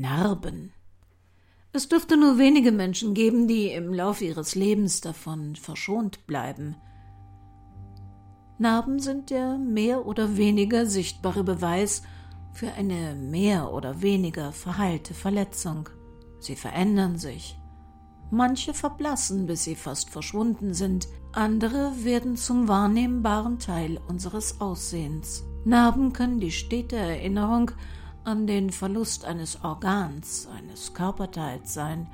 Narben. Es dürfte nur wenige Menschen geben, die im Laufe ihres Lebens davon verschont bleiben. Narben sind der mehr oder weniger sichtbare Beweis für eine mehr oder weniger verheilte Verletzung. Sie verändern sich. Manche verblassen, bis sie fast verschwunden sind, andere werden zum wahrnehmbaren Teil unseres Aussehens. Narben können die stete Erinnerung an den Verlust eines Organs, eines Körperteils sein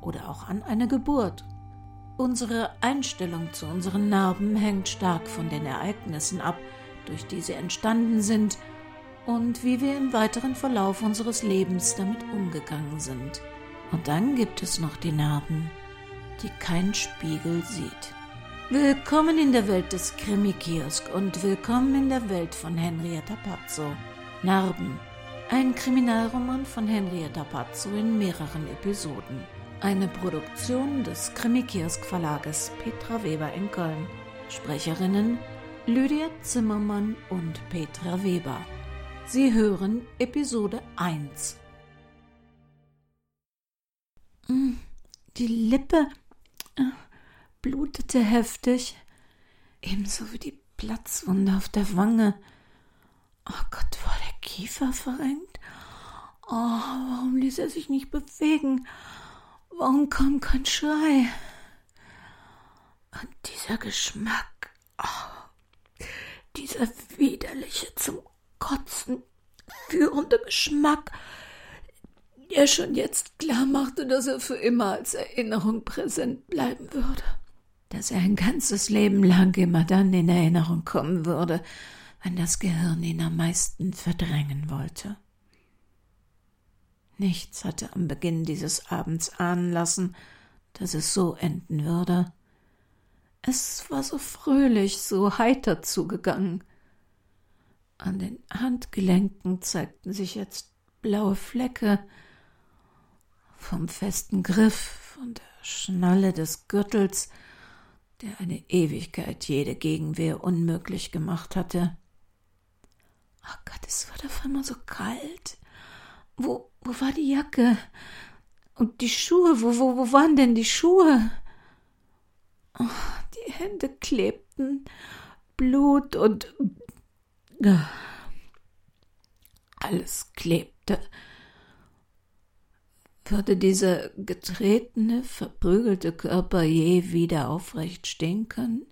oder auch an eine Geburt. Unsere Einstellung zu unseren Narben hängt stark von den Ereignissen ab, durch die sie entstanden sind und wie wir im weiteren Verlauf unseres Lebens damit umgegangen sind. Und dann gibt es noch die Narben, die kein Spiegel sieht. Willkommen in der Welt des Krimi-Kiosk und willkommen in der Welt von Henrietta Pazzo. Narben. Ein Kriminalroman von Henrietta Pazzo in mehreren Episoden. Eine Produktion des Krimi-Kiosk Verlages Petra Weber in Köln. Sprecherinnen Lydia Zimmermann und Petra Weber. Sie hören Episode 1. Mm, die Lippe äh, blutete heftig, ebenso wie die Platzwunde auf der Wange. Oh Gott, war der Kiefer verrenkt? Oh, warum ließ er sich nicht bewegen? Warum kam kein Schrei? Und dieser Geschmack, oh, dieser widerliche zum Kotzen führende Geschmack, der schon jetzt klar machte, dass er für immer als Erinnerung präsent bleiben würde. Dass er ein ganzes Leben lang immer dann in Erinnerung kommen würde, wenn das Gehirn ihn am meisten verdrängen wollte. Nichts hatte am Beginn dieses Abends ahnen lassen, dass es so enden würde. Es war so fröhlich, so heiter zugegangen. An den Handgelenken zeigten sich jetzt blaue Flecke. Vom festen Griff, von der Schnalle des Gürtels, der eine Ewigkeit jede Gegenwehr unmöglich gemacht hatte. Ach Gott, es wurde auf einmal so kalt. Wo, wo war die Jacke? Und die Schuhe, wo, wo, wo waren denn die Schuhe? Oh, die Hände klebten, Blut und alles klebte. Würde dieser getretene, verprügelte Körper je wieder aufrecht stehen können?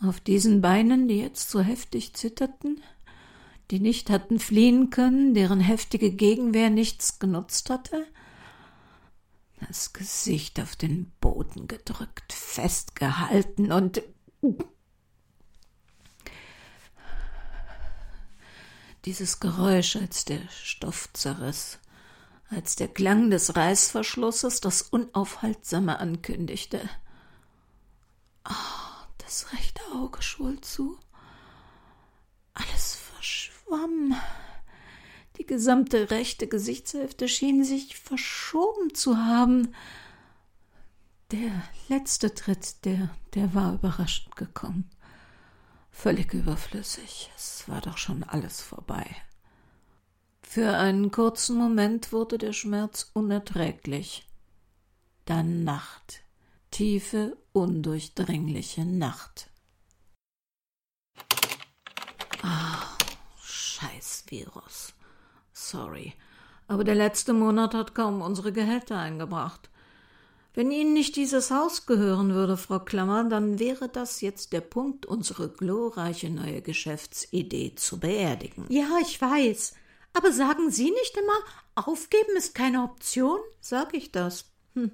Auf diesen Beinen, die jetzt so heftig zitterten, die nicht hatten fliehen können, deren heftige Gegenwehr nichts genutzt hatte? Das Gesicht auf den Boden gedrückt, festgehalten und dieses Geräusch, als der Stoff zerriss, als der Klang des Reißverschlusses das Unaufhaltsame ankündigte. Oh, das rechte Auge schwoll zu. Alles verschwamm. Die gesamte rechte Gesichtshälfte schien sich verschoben zu haben. Der letzte Tritt, der, der war überraschend gekommen. Völlig überflüssig. Es war doch schon alles vorbei. Für einen kurzen Moment wurde der Schmerz unerträglich. Dann Nacht. Tiefe, undurchdringliche Nacht. Ah, scheiß Virus. Sorry. Aber der letzte Monat hat kaum unsere Gehälter eingebracht. Wenn Ihnen nicht dieses Haus gehören würde, Frau Klammer, dann wäre das jetzt der Punkt, unsere glorreiche neue Geschäftsidee zu beerdigen. Ja, ich weiß. Aber sagen Sie nicht immer, aufgeben ist keine Option? Sag ich das. Hm.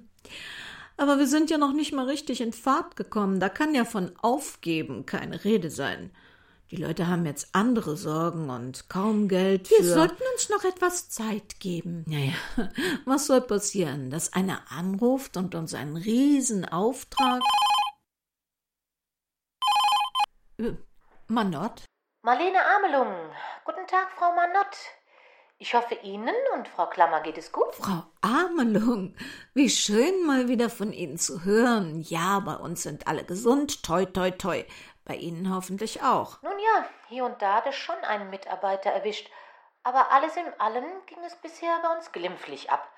Aber wir sind ja noch nicht mal richtig in Fahrt gekommen. Da kann ja von aufgeben keine Rede sein. Die Leute haben jetzt andere Sorgen und kaum Geld für. Wir sollten uns noch etwas Zeit geben. Naja, was soll passieren? Dass einer anruft und uns einen Riesenauftrag. Äh, Manott? Marlene Amelung. Guten Tag, Frau Manott. Ich hoffe, Ihnen und Frau Klammer geht es gut. Frau Amelung, wie schön mal wieder von Ihnen zu hören. Ja, bei uns sind alle gesund. Toi, toi, toi. Bei Ihnen hoffentlich auch. Nun ja, hier und da hat es schon einen Mitarbeiter erwischt. Aber alles in allem ging es bisher bei uns glimpflich ab.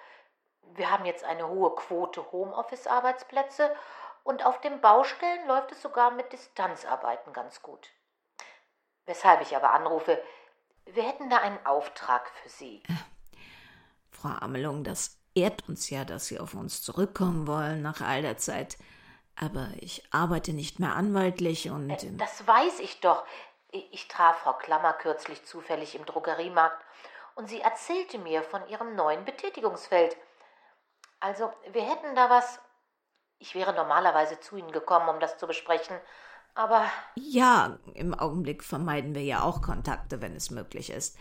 Wir haben jetzt eine hohe Quote Homeoffice-Arbeitsplätze und auf den Baustellen läuft es sogar mit Distanzarbeiten ganz gut. Weshalb ich aber anrufe, wir hätten da einen Auftrag für Sie. Frau Amelung, das ehrt uns ja, dass Sie auf uns zurückkommen wollen nach all der Zeit. Aber ich arbeite nicht mehr anwaltlich und. Äh, das weiß ich doch. Ich traf Frau Klammer kürzlich zufällig im Drogeriemarkt und sie erzählte mir von ihrem neuen Betätigungsfeld. Also, wir hätten da was. Ich wäre normalerweise zu Ihnen gekommen, um das zu besprechen, aber. Ja, im Augenblick vermeiden wir ja auch Kontakte, wenn es möglich ist.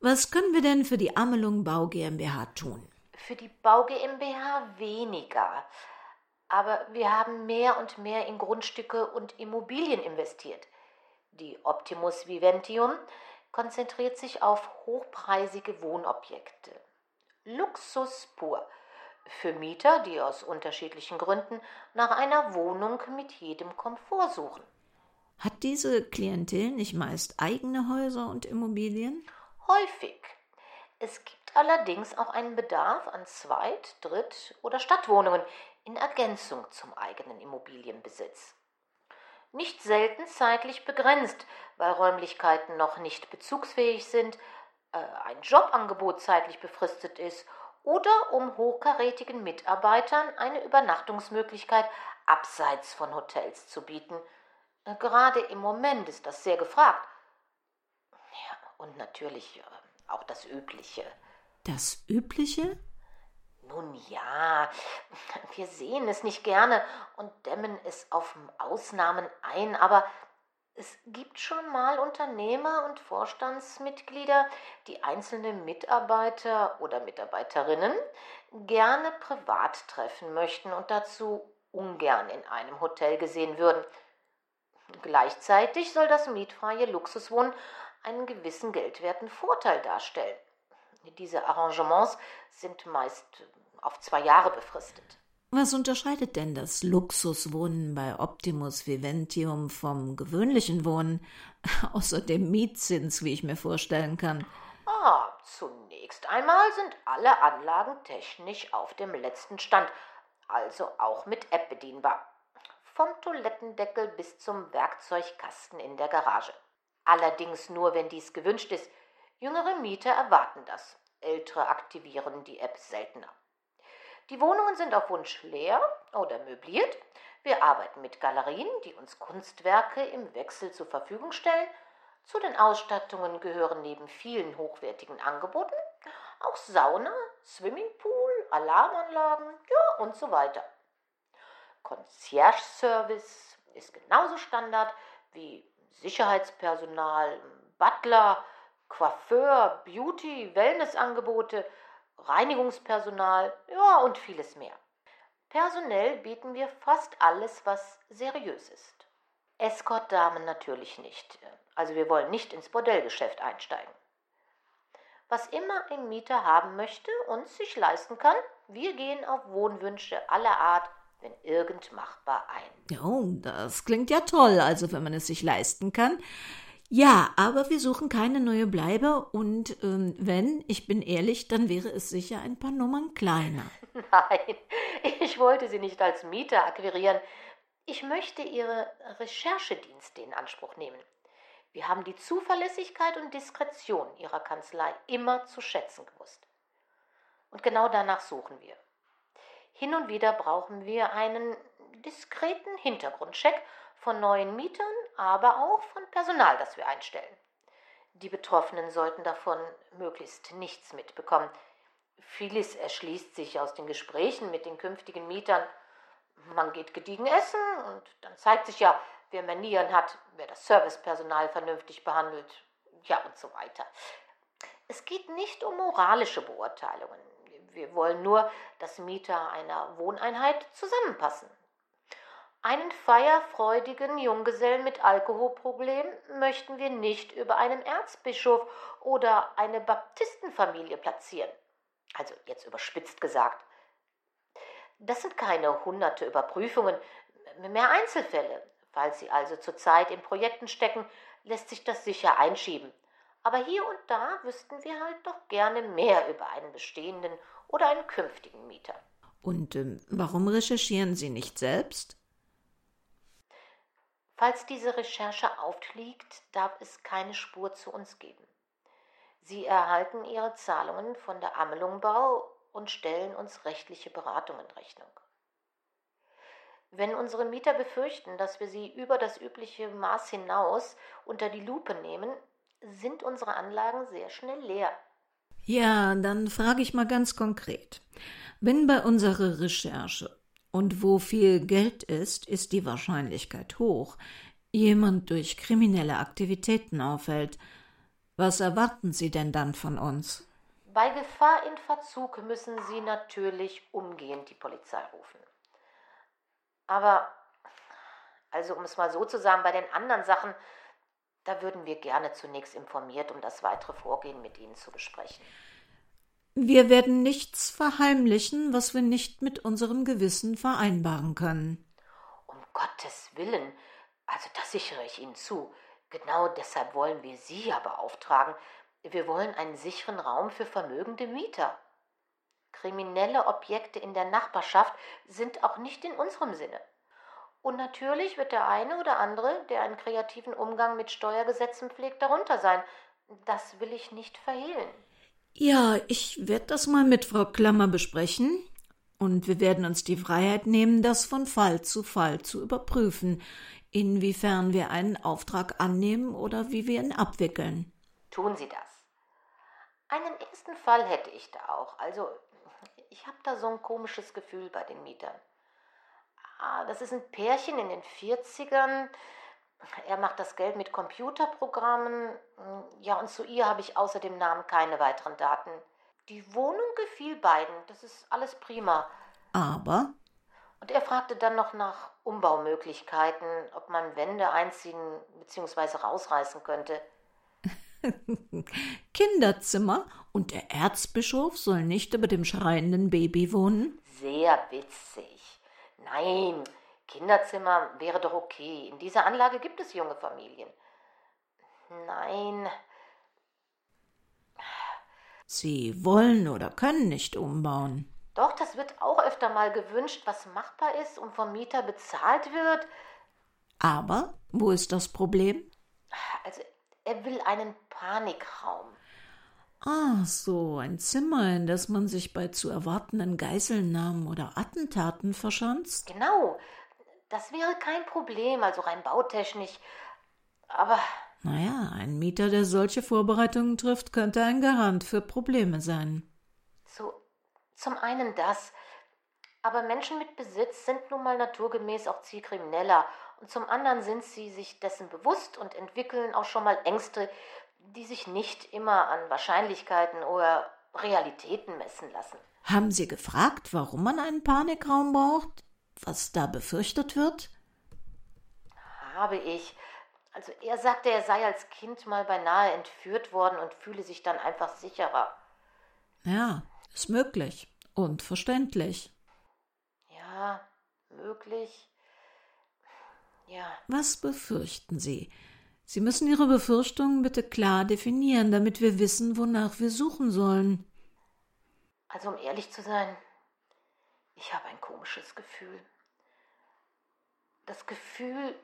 Was können wir denn für die Amelung Bau GmbH tun? Für die Bau GmbH weniger. Aber wir haben mehr und mehr in Grundstücke und Immobilien investiert. Die Optimus Viventium konzentriert sich auf hochpreisige Wohnobjekte. Luxus pur für Mieter, die aus unterschiedlichen Gründen nach einer Wohnung mit jedem Komfort suchen. Hat diese Klientel nicht meist eigene Häuser und Immobilien? Häufig. Es gibt allerdings auch einen Bedarf an Zweit-, Dritt- oder Stadtwohnungen in Ergänzung zum eigenen Immobilienbesitz nicht selten zeitlich begrenzt, weil Räumlichkeiten noch nicht bezugsfähig sind, äh, ein Jobangebot zeitlich befristet ist oder um hochkarätigen Mitarbeitern eine Übernachtungsmöglichkeit abseits von Hotels zu bieten. Äh, gerade im Moment ist das sehr gefragt. Ja, und natürlich äh, auch das Übliche. Das Übliche? Nun ja, wir sehen es nicht gerne und dämmen es auf Ausnahmen ein, aber es gibt schon mal Unternehmer und Vorstandsmitglieder, die einzelne Mitarbeiter oder Mitarbeiterinnen gerne privat treffen möchten und dazu ungern in einem Hotel gesehen würden. Gleichzeitig soll das mietfreie Luxuswohnen einen gewissen geldwerten Vorteil darstellen. Diese Arrangements sind meist auf zwei Jahre befristet. Was unterscheidet denn das Luxuswohnen bei Optimus Viventium vom gewöhnlichen Wohnen, außer dem Mietzins, wie ich mir vorstellen kann? Ah, zunächst einmal sind alle Anlagen technisch auf dem letzten Stand, also auch mit App bedienbar. Vom Toilettendeckel bis zum Werkzeugkasten in der Garage. Allerdings nur, wenn dies gewünscht ist. Jüngere Mieter erwarten das. Ältere aktivieren die App seltener. Die Wohnungen sind auf Wunsch leer oder möbliert. Wir arbeiten mit Galerien, die uns Kunstwerke im Wechsel zur Verfügung stellen. Zu den Ausstattungen gehören neben vielen hochwertigen Angeboten auch Sauna, Swimmingpool, Alarmanlagen ja, und so weiter. Concierge-Service ist genauso Standard wie Sicherheitspersonal, Butler, Coiffeur, Beauty, Wellnessangebote, Reinigungspersonal, ja und vieles mehr. Personell bieten wir fast alles, was seriös ist. Escort-Damen natürlich nicht. Also wir wollen nicht ins Bordellgeschäft einsteigen. Was immer ein Mieter haben möchte und sich leisten kann, wir gehen auf Wohnwünsche aller Art, wenn irgend machbar ein. Oh, das klingt ja toll, also wenn man es sich leisten kann. Ja, aber wir suchen keine neue Bleibe und ähm, wenn, ich bin ehrlich, dann wäre es sicher ein paar Nummern kleiner. Nein, ich wollte Sie nicht als Mieter akquirieren. Ich möchte Ihre Recherchedienste in Anspruch nehmen. Wir haben die Zuverlässigkeit und Diskretion Ihrer Kanzlei immer zu schätzen gewusst. Und genau danach suchen wir. Hin und wieder brauchen wir einen diskreten Hintergrundcheck von neuen Mietern, aber auch von Personal, das wir einstellen. Die Betroffenen sollten davon möglichst nichts mitbekommen. Vieles erschließt sich aus den Gesprächen mit den künftigen Mietern. Man geht gediegen essen und dann zeigt sich ja, wer Manieren hat, wer das Servicepersonal vernünftig behandelt, ja und so weiter. Es geht nicht um moralische Beurteilungen. Wir wollen nur, dass Mieter einer Wohneinheit zusammenpassen. Einen feierfreudigen Junggesellen mit Alkoholproblem möchten wir nicht über einem Erzbischof oder eine Baptistenfamilie platzieren. Also jetzt überspitzt gesagt. Das sind keine hunderte Überprüfungen, mehr Einzelfälle. Falls Sie also zurzeit in Projekten stecken, lässt sich das sicher einschieben. Aber hier und da wüssten wir halt doch gerne mehr über einen bestehenden oder einen künftigen Mieter. Und ähm, warum recherchieren Sie nicht selbst? Falls diese Recherche aufliegt, darf es keine Spur zu uns geben. Sie erhalten ihre Zahlungen von der Amelungbau und stellen uns rechtliche Beratung in Rechnung. Wenn unsere Mieter befürchten, dass wir sie über das übliche Maß hinaus unter die Lupe nehmen, sind unsere Anlagen sehr schnell leer. Ja, dann frage ich mal ganz konkret. Wenn bei unserer Recherche und wo viel Geld ist, ist die Wahrscheinlichkeit hoch, jemand durch kriminelle Aktivitäten auffällt. Was erwarten Sie denn dann von uns? Bei Gefahr in Verzug müssen Sie natürlich umgehend die Polizei rufen. Aber, also um es mal so zu sagen, bei den anderen Sachen, da würden wir gerne zunächst informiert, um das weitere Vorgehen mit Ihnen zu besprechen. Wir werden nichts verheimlichen, was wir nicht mit unserem Gewissen vereinbaren können. Um Gottes Willen, also das sichere ich Ihnen zu. Genau deshalb wollen wir Sie ja beauftragen. Wir wollen einen sicheren Raum für vermögende Mieter. Kriminelle Objekte in der Nachbarschaft sind auch nicht in unserem Sinne. Und natürlich wird der eine oder andere, der einen kreativen Umgang mit Steuergesetzen pflegt, darunter sein. Das will ich nicht verhehlen. Ja, ich werde das mal mit Frau Klammer besprechen. Und wir werden uns die Freiheit nehmen, das von Fall zu Fall zu überprüfen, inwiefern wir einen Auftrag annehmen oder wie wir ihn abwickeln. Tun Sie das. Einen ersten Fall hätte ich da auch. Also, ich habe da so ein komisches Gefühl bei den Mietern. Ah, das ist ein Pärchen in den 40ern. Er macht das Geld mit Computerprogrammen. Ja, und zu ihr habe ich außer dem Namen keine weiteren Daten. Die Wohnung gefiel beiden. Das ist alles prima. Aber? Und er fragte dann noch nach Umbaumöglichkeiten, ob man Wände einziehen bzw. rausreißen könnte. Kinderzimmer und der Erzbischof soll nicht über dem schreienden Baby wohnen? Sehr witzig. Nein, Kinderzimmer wäre doch okay. In dieser Anlage gibt es junge Familien. Nein. Sie wollen oder können nicht umbauen. Doch, das wird auch öfter mal gewünscht, was machbar ist und vom Mieter bezahlt wird. Aber wo ist das Problem? Also, er will einen Panikraum. Ah, so ein Zimmer, in das man sich bei zu erwartenden Geiselnahmen oder Attentaten verschanzt? Genau. Das wäre kein Problem, also rein bautechnisch. Aber. Naja, ein Mieter, der solche Vorbereitungen trifft, könnte ein Garant für Probleme sein. So, zum einen das. Aber Menschen mit Besitz sind nun mal naturgemäß auch Zielkrimineller. Und zum anderen sind sie sich dessen bewusst und entwickeln auch schon mal Ängste, die sich nicht immer an Wahrscheinlichkeiten oder Realitäten messen lassen. Haben Sie gefragt, warum man einen Panikraum braucht? Was da befürchtet wird? Habe ich. Also er sagte, er sei als Kind mal beinahe entführt worden und fühle sich dann einfach sicherer. Ja, ist möglich und verständlich. Ja, möglich. Ja. Was befürchten Sie? Sie müssen Ihre Befürchtungen bitte klar definieren, damit wir wissen, wonach wir suchen sollen. Also um ehrlich zu sein, ich habe ein komisches Gefühl. Das Gefühl,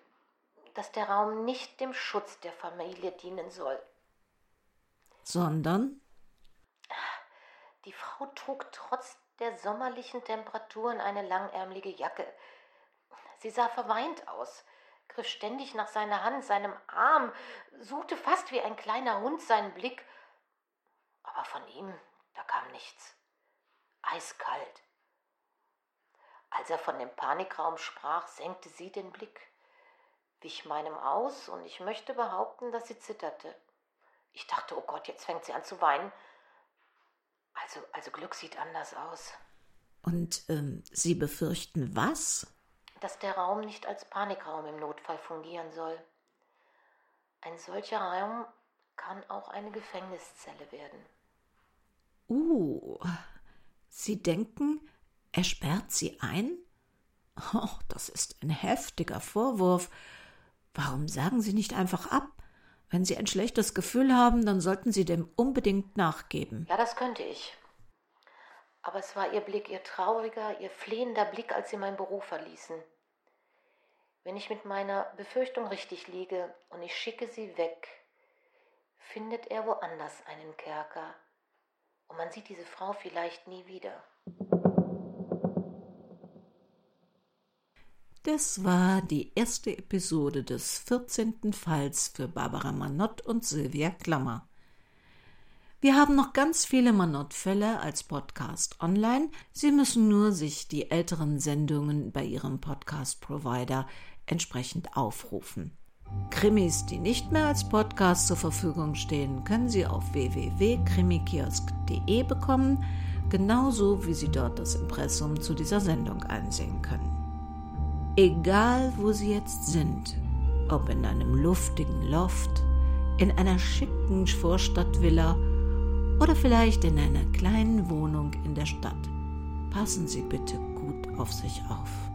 dass der Raum nicht dem Schutz der Familie dienen soll. Sondern? Die Frau trug trotz der sommerlichen Temperaturen eine langärmelige Jacke. Sie sah verweint aus griff ständig nach seiner Hand, seinem Arm, suchte fast wie ein kleiner Hund seinen Blick. Aber von ihm, da kam nichts. Eiskalt. Als er von dem Panikraum sprach, senkte sie den Blick, wich meinem aus, und ich möchte behaupten, dass sie zitterte. Ich dachte, oh Gott, jetzt fängt sie an zu weinen. Also, also Glück sieht anders aus. Und ähm, Sie befürchten was? dass der Raum nicht als Panikraum im Notfall fungieren soll. Ein solcher Raum kann auch eine Gefängniszelle werden. Uh, Sie denken, er sperrt Sie ein? Oh, das ist ein heftiger Vorwurf. Warum sagen Sie nicht einfach ab? Wenn Sie ein schlechtes Gefühl haben, dann sollten Sie dem unbedingt nachgeben. Ja, das könnte ich. Aber es war Ihr Blick, Ihr trauriger, Ihr flehender Blick, als Sie mein Büro verließen. Wenn ich mit meiner Befürchtung richtig liege und ich schicke Sie weg, findet er woanders einen Kerker. Und man sieht diese Frau vielleicht nie wieder. Das war die erste Episode des 14. Falls für Barbara Manott und Sylvia Klammer. Wir haben noch ganz viele Manott-Fälle als Podcast online. Sie müssen nur sich die älteren Sendungen bei Ihrem Podcast-Provider entsprechend aufrufen. Krimis, die nicht mehr als Podcast zur Verfügung stehen, können Sie auf www.krimikiosk.de bekommen, genauso wie Sie dort das Impressum zu dieser Sendung einsehen können. Egal wo Sie jetzt sind, ob in einem luftigen Loft, in einer schicken Vorstadtvilla oder vielleicht in einer kleinen Wohnung in der Stadt, passen Sie bitte gut auf sich auf.